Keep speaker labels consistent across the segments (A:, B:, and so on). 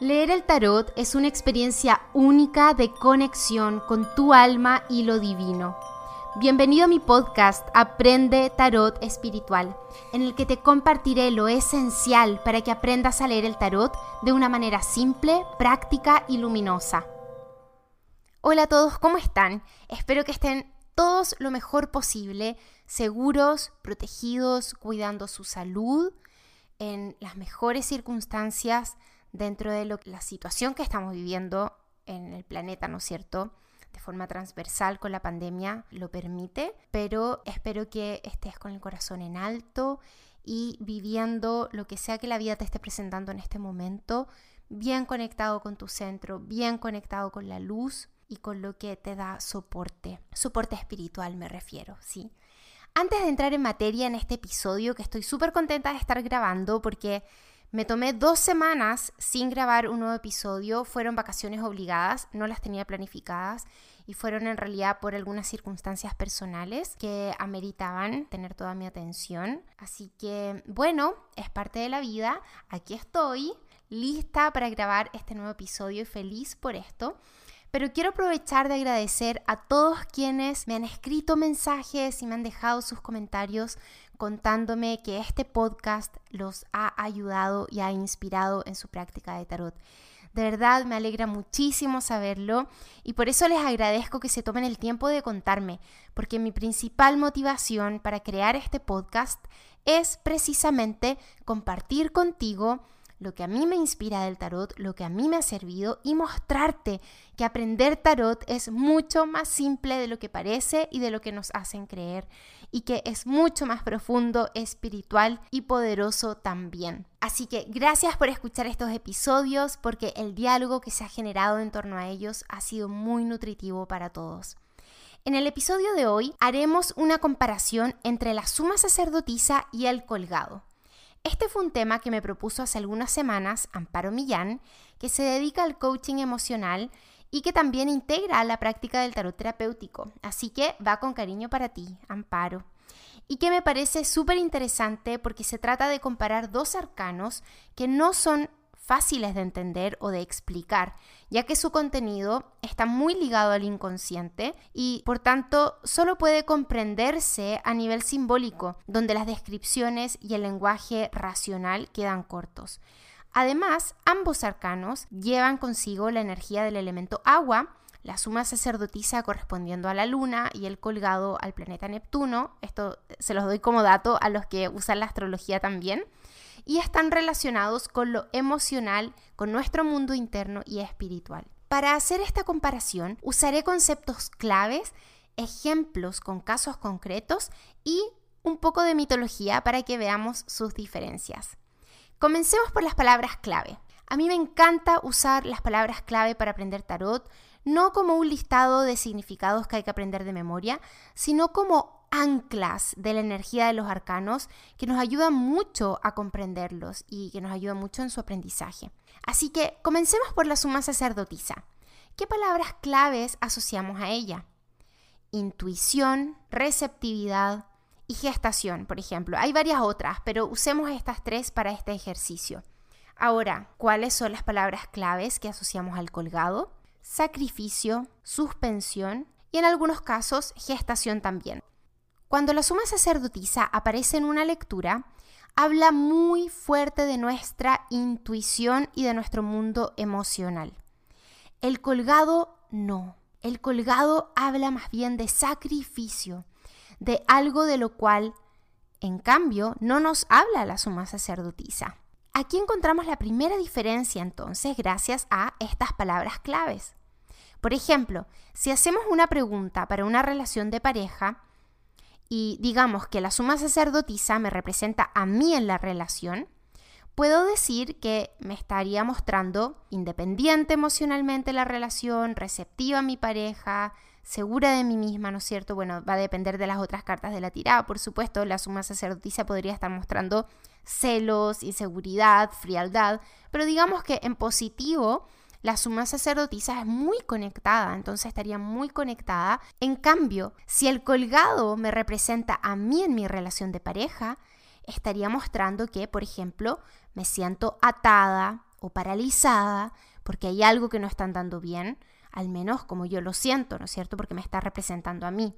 A: Leer el tarot es una experiencia única de conexión con tu alma y lo divino. Bienvenido a mi podcast Aprende Tarot Espiritual, en el que te compartiré lo esencial para que aprendas a leer el tarot de una manera simple, práctica y luminosa. Hola a todos, ¿cómo están? Espero que estén todos lo mejor posible, seguros, protegidos, cuidando su salud, en las mejores circunstancias dentro de la situación que estamos viviendo en el planeta, ¿no es cierto? De forma transversal con la pandemia lo permite, pero espero que estés con el corazón en alto y viviendo lo que sea que la vida te esté presentando en este momento, bien conectado con tu centro, bien conectado con la luz y con lo que te da soporte, soporte espiritual me refiero, ¿sí? Antes de entrar en materia en este episodio, que estoy súper contenta de estar grabando porque me tomé dos semanas sin grabar un nuevo episodio. Fueron vacaciones obligadas, no las tenía planificadas y fueron en realidad por algunas circunstancias personales que ameritaban tener toda mi atención. Así que bueno, es parte de la vida. Aquí estoy, lista para grabar este nuevo episodio y feliz por esto. Pero quiero aprovechar de agradecer a todos quienes me han escrito mensajes y me han dejado sus comentarios contándome que este podcast los ha ayudado y ha inspirado en su práctica de tarot. De verdad me alegra muchísimo saberlo y por eso les agradezco que se tomen el tiempo de contarme, porque mi principal motivación para crear este podcast es precisamente compartir contigo lo que a mí me inspira del tarot, lo que a mí me ha servido y mostrarte que aprender tarot es mucho más simple de lo que parece y de lo que nos hacen creer y que es mucho más profundo, espiritual y poderoso también. Así que gracias por escuchar estos episodios porque el diálogo que se ha generado en torno a ellos ha sido muy nutritivo para todos. En el episodio de hoy haremos una comparación entre la suma sacerdotisa y el colgado. Este fue un tema que me propuso hace algunas semanas Amparo Millán, que se dedica al coaching emocional y que también integra la práctica del tarot terapéutico. Así que va con cariño para ti, Amparo. Y que me parece súper interesante porque se trata de comparar dos arcanos que no son fáciles de entender o de explicar, ya que su contenido está muy ligado al inconsciente y por tanto solo puede comprenderse a nivel simbólico, donde las descripciones y el lenguaje racional quedan cortos. Además, ambos arcanos llevan consigo la energía del elemento agua, la suma sacerdotisa correspondiendo a la luna y el colgado al planeta Neptuno. Esto se los doy como dato a los que usan la astrología también y están relacionados con lo emocional, con nuestro mundo interno y espiritual. Para hacer esta comparación, usaré conceptos claves, ejemplos con casos concretos y un poco de mitología para que veamos sus diferencias. Comencemos por las palabras clave. A mí me encanta usar las palabras clave para aprender tarot, no como un listado de significados que hay que aprender de memoria, sino como anclas de la energía de los arcanos que nos ayudan mucho a comprenderlos y que nos ayudan mucho en su aprendizaje. Así que comencemos por la suma sacerdotisa. ¿Qué palabras claves asociamos a ella? Intuición, receptividad y gestación, por ejemplo. Hay varias otras, pero usemos estas tres para este ejercicio. Ahora, ¿cuáles son las palabras claves que asociamos al colgado? Sacrificio, suspensión y en algunos casos gestación también. Cuando la suma sacerdotisa aparece en una lectura, habla muy fuerte de nuestra intuición y de nuestro mundo emocional. El colgado no. El colgado habla más bien de sacrificio, de algo de lo cual, en cambio, no nos habla la suma sacerdotisa. Aquí encontramos la primera diferencia entonces gracias a estas palabras claves. Por ejemplo, si hacemos una pregunta para una relación de pareja, y digamos que la suma sacerdotisa me representa a mí en la relación, puedo decir que me estaría mostrando independiente emocionalmente la relación, receptiva a mi pareja, segura de mí misma, ¿no es cierto? Bueno, va a depender de las otras cartas de la tirada, por supuesto, la suma sacerdotisa podría estar mostrando celos, inseguridad, frialdad, pero digamos que en positivo la suma sacerdotisa es muy conectada, entonces estaría muy conectada. En cambio, si el colgado me representa a mí en mi relación de pareja, estaría mostrando que, por ejemplo, me siento atada o paralizada porque hay algo que no están dando bien, al menos como yo lo siento, ¿no es cierto? Porque me está representando a mí.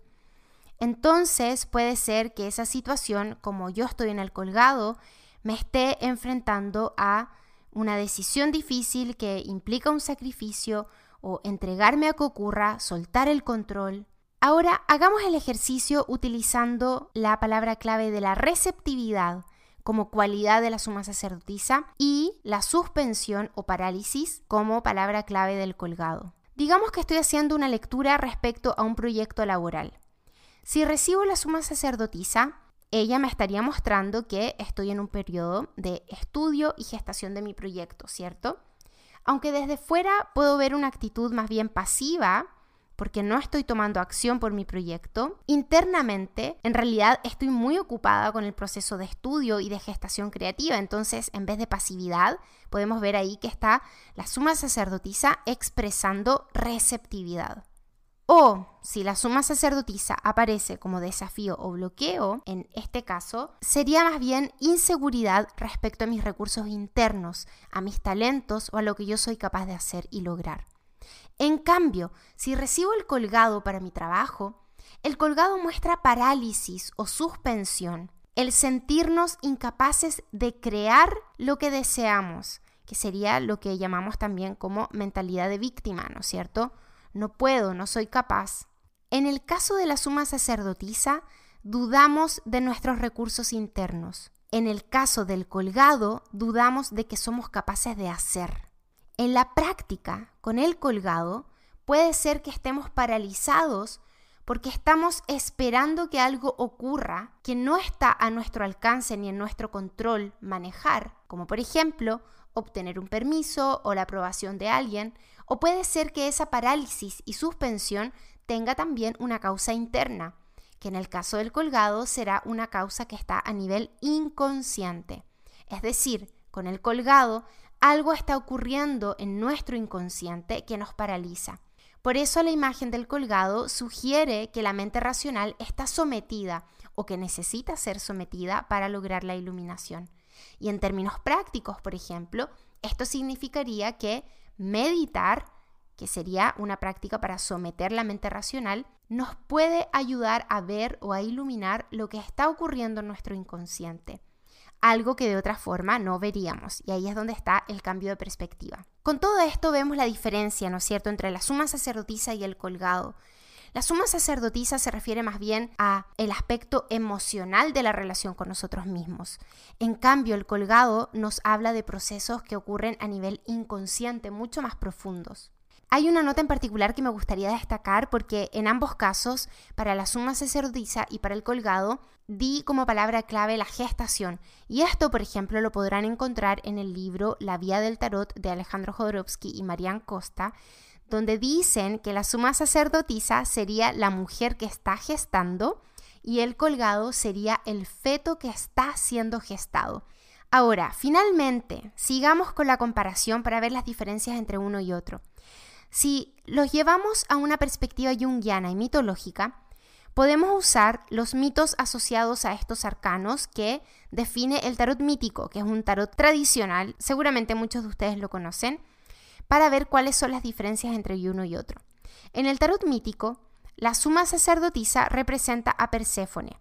A: Entonces puede ser que esa situación, como yo estoy en el colgado, me esté enfrentando a una decisión difícil que implica un sacrificio o entregarme a que ocurra, soltar el control. Ahora hagamos el ejercicio utilizando la palabra clave de la receptividad como cualidad de la suma sacerdotisa y la suspensión o parálisis como palabra clave del colgado. Digamos que estoy haciendo una lectura respecto a un proyecto laboral. Si recibo la suma sacerdotisa, ella me estaría mostrando que estoy en un periodo de estudio y gestación de mi proyecto, ¿cierto? Aunque desde fuera puedo ver una actitud más bien pasiva, porque no estoy tomando acción por mi proyecto, internamente en realidad estoy muy ocupada con el proceso de estudio y de gestación creativa. Entonces, en vez de pasividad, podemos ver ahí que está la suma sacerdotisa expresando receptividad. O si la suma sacerdotisa aparece como desafío o bloqueo, en este caso, sería más bien inseguridad respecto a mis recursos internos, a mis talentos o a lo que yo soy capaz de hacer y lograr. En cambio, si recibo el colgado para mi trabajo, el colgado muestra parálisis o suspensión, el sentirnos incapaces de crear lo que deseamos, que sería lo que llamamos también como mentalidad de víctima, ¿no es cierto? No puedo, no soy capaz. En el caso de la suma sacerdotisa, dudamos de nuestros recursos internos. En el caso del colgado, dudamos de que somos capaces de hacer. En la práctica, con el colgado, puede ser que estemos paralizados porque estamos esperando que algo ocurra que no está a nuestro alcance ni en nuestro control manejar, como por ejemplo obtener un permiso o la aprobación de alguien, o puede ser que esa parálisis y suspensión tenga también una causa interna, que en el caso del colgado será una causa que está a nivel inconsciente. Es decir, con el colgado algo está ocurriendo en nuestro inconsciente que nos paraliza. Por eso la imagen del colgado sugiere que la mente racional está sometida o que necesita ser sometida para lograr la iluminación. Y en términos prácticos, por ejemplo, esto significaría que meditar, que sería una práctica para someter la mente racional, nos puede ayudar a ver o a iluminar lo que está ocurriendo en nuestro inconsciente algo que de otra forma no veríamos. Y ahí es donde está el cambio de perspectiva. Con todo esto vemos la diferencia, ¿no es cierto?, entre la suma sacerdotisa y el colgado. La suma sacerdotisa se refiere más bien a el aspecto emocional de la relación con nosotros mismos. En cambio, el colgado nos habla de procesos que ocurren a nivel inconsciente, mucho más profundos. Hay una nota en particular que me gustaría destacar porque en ambos casos, para la suma sacerdotisa y para el colgado, di como palabra clave la gestación. Y esto, por ejemplo, lo podrán encontrar en el libro La Vía del Tarot de Alejandro Jodorowsky y Marian Costa, donde dicen que la suma sacerdotisa sería la mujer que está gestando y el colgado sería el feto que está siendo gestado. Ahora, finalmente, sigamos con la comparación para ver las diferencias entre uno y otro. Si los llevamos a una perspectiva junguiana y mitológica, podemos usar los mitos asociados a estos arcanos que define el tarot mítico, que es un tarot tradicional, seguramente muchos de ustedes lo conocen, para ver cuáles son las diferencias entre uno y otro. En el tarot mítico, la suma sacerdotisa representa a Perséfone,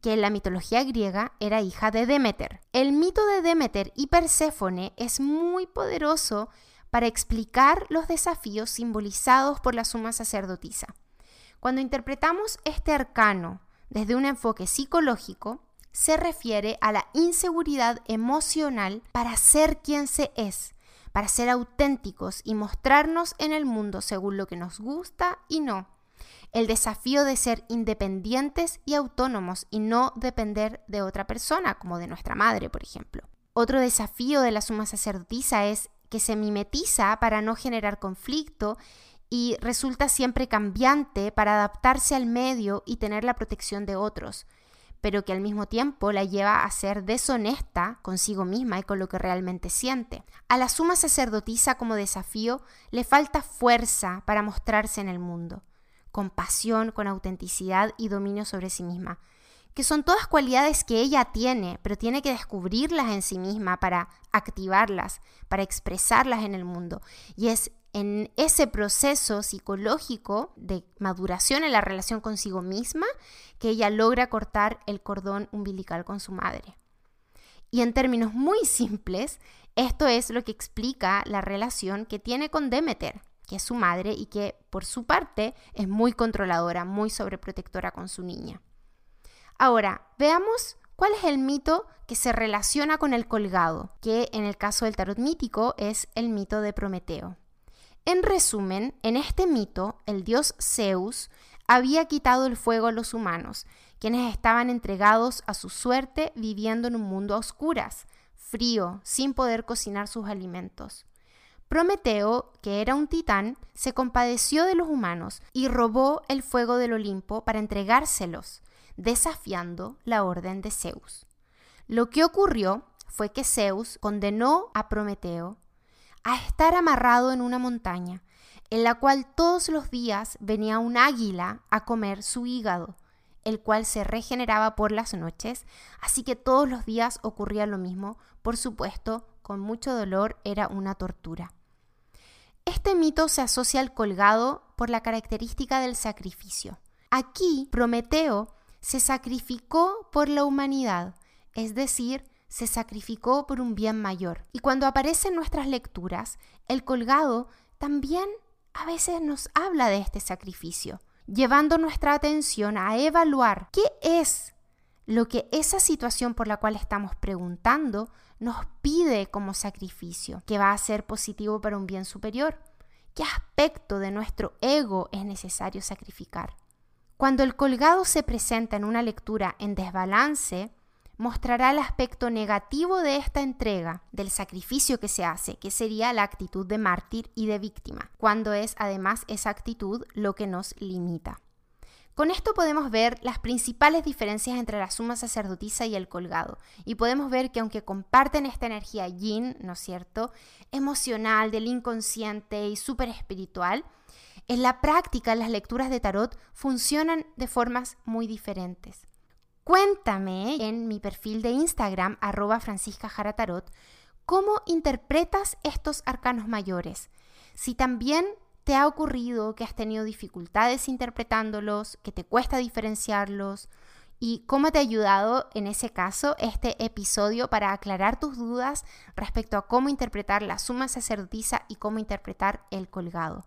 A: que en la mitología griega era hija de Demeter. El mito de Demeter y Perséfone es muy poderoso para explicar los desafíos simbolizados por la suma sacerdotisa. Cuando interpretamos este arcano desde un enfoque psicológico, se refiere a la inseguridad emocional para ser quien se es, para ser auténticos y mostrarnos en el mundo según lo que nos gusta y no. El desafío de ser independientes y autónomos y no depender de otra persona, como de nuestra madre, por ejemplo. Otro desafío de la suma sacerdotisa es que se mimetiza para no generar conflicto y resulta siempre cambiante para adaptarse al medio y tener la protección de otros, pero que al mismo tiempo la lleva a ser deshonesta consigo misma y con lo que realmente siente. A la suma sacerdotisa como desafío le falta fuerza para mostrarse en el mundo, con pasión, con autenticidad y dominio sobre sí misma. Que son todas cualidades que ella tiene, pero tiene que descubrirlas en sí misma para activarlas, para expresarlas en el mundo. Y es en ese proceso psicológico de maduración en la relación consigo misma que ella logra cortar el cordón umbilical con su madre. Y en términos muy simples, esto es lo que explica la relación que tiene con Demeter, que es su madre y que por su parte es muy controladora, muy sobreprotectora con su niña. Ahora, veamos cuál es el mito que se relaciona con el colgado, que en el caso del tarot mítico es el mito de Prometeo. En resumen, en este mito, el dios Zeus había quitado el fuego a los humanos, quienes estaban entregados a su suerte viviendo en un mundo a oscuras, frío, sin poder cocinar sus alimentos. Prometeo, que era un titán, se compadeció de los humanos y robó el fuego del Olimpo para entregárselos, desafiando la orden de Zeus. Lo que ocurrió fue que Zeus condenó a Prometeo a estar amarrado en una montaña, en la cual todos los días venía un águila a comer su hígado, el cual se regeneraba por las noches, así que todos los días ocurría lo mismo, por supuesto, con mucho dolor, era una tortura. Este mito se asocia al colgado por la característica del sacrificio. Aquí, Prometeo se sacrificó por la humanidad, es decir, se sacrificó por un bien mayor. Y cuando aparece en nuestras lecturas, el colgado también a veces nos habla de este sacrificio, llevando nuestra atención a evaluar qué es lo que esa situación por la cual estamos preguntando nos pide como sacrificio, que va a ser positivo para un bien superior. ¿Qué aspecto de nuestro ego es necesario sacrificar? Cuando el colgado se presenta en una lectura en desbalance, mostrará el aspecto negativo de esta entrega, del sacrificio que se hace, que sería la actitud de mártir y de víctima, cuando es además esa actitud lo que nos limita. Con esto podemos ver las principales diferencias entre la suma sacerdotisa y el colgado, y podemos ver que aunque comparten esta energía yin, ¿no es cierto?, emocional, del inconsciente y súper espiritual, en la práctica las lecturas de tarot funcionan de formas muy diferentes. Cuéntame en mi perfil de Instagram, arroba Francisca Jaratarot, cómo interpretas estos arcanos mayores. Si también te ha ocurrido que has tenido dificultades interpretándolos, que te cuesta diferenciarlos, y cómo te ha ayudado en ese caso este episodio para aclarar tus dudas respecto a cómo interpretar la suma sacerdotisa y cómo interpretar el colgado.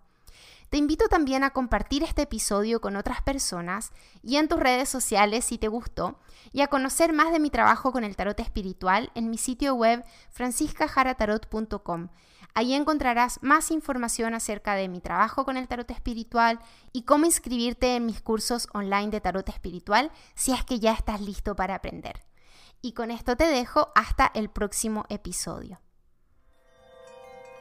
A: Te invito también a compartir este episodio con otras personas y en tus redes sociales si te gustó y a conocer más de mi trabajo con el tarot espiritual en mi sitio web franciscajaratarot.com. Ahí encontrarás más información acerca de mi trabajo con el tarot espiritual y cómo inscribirte en mis cursos online de tarot espiritual si es que ya estás listo para aprender. Y con esto te dejo hasta el próximo episodio.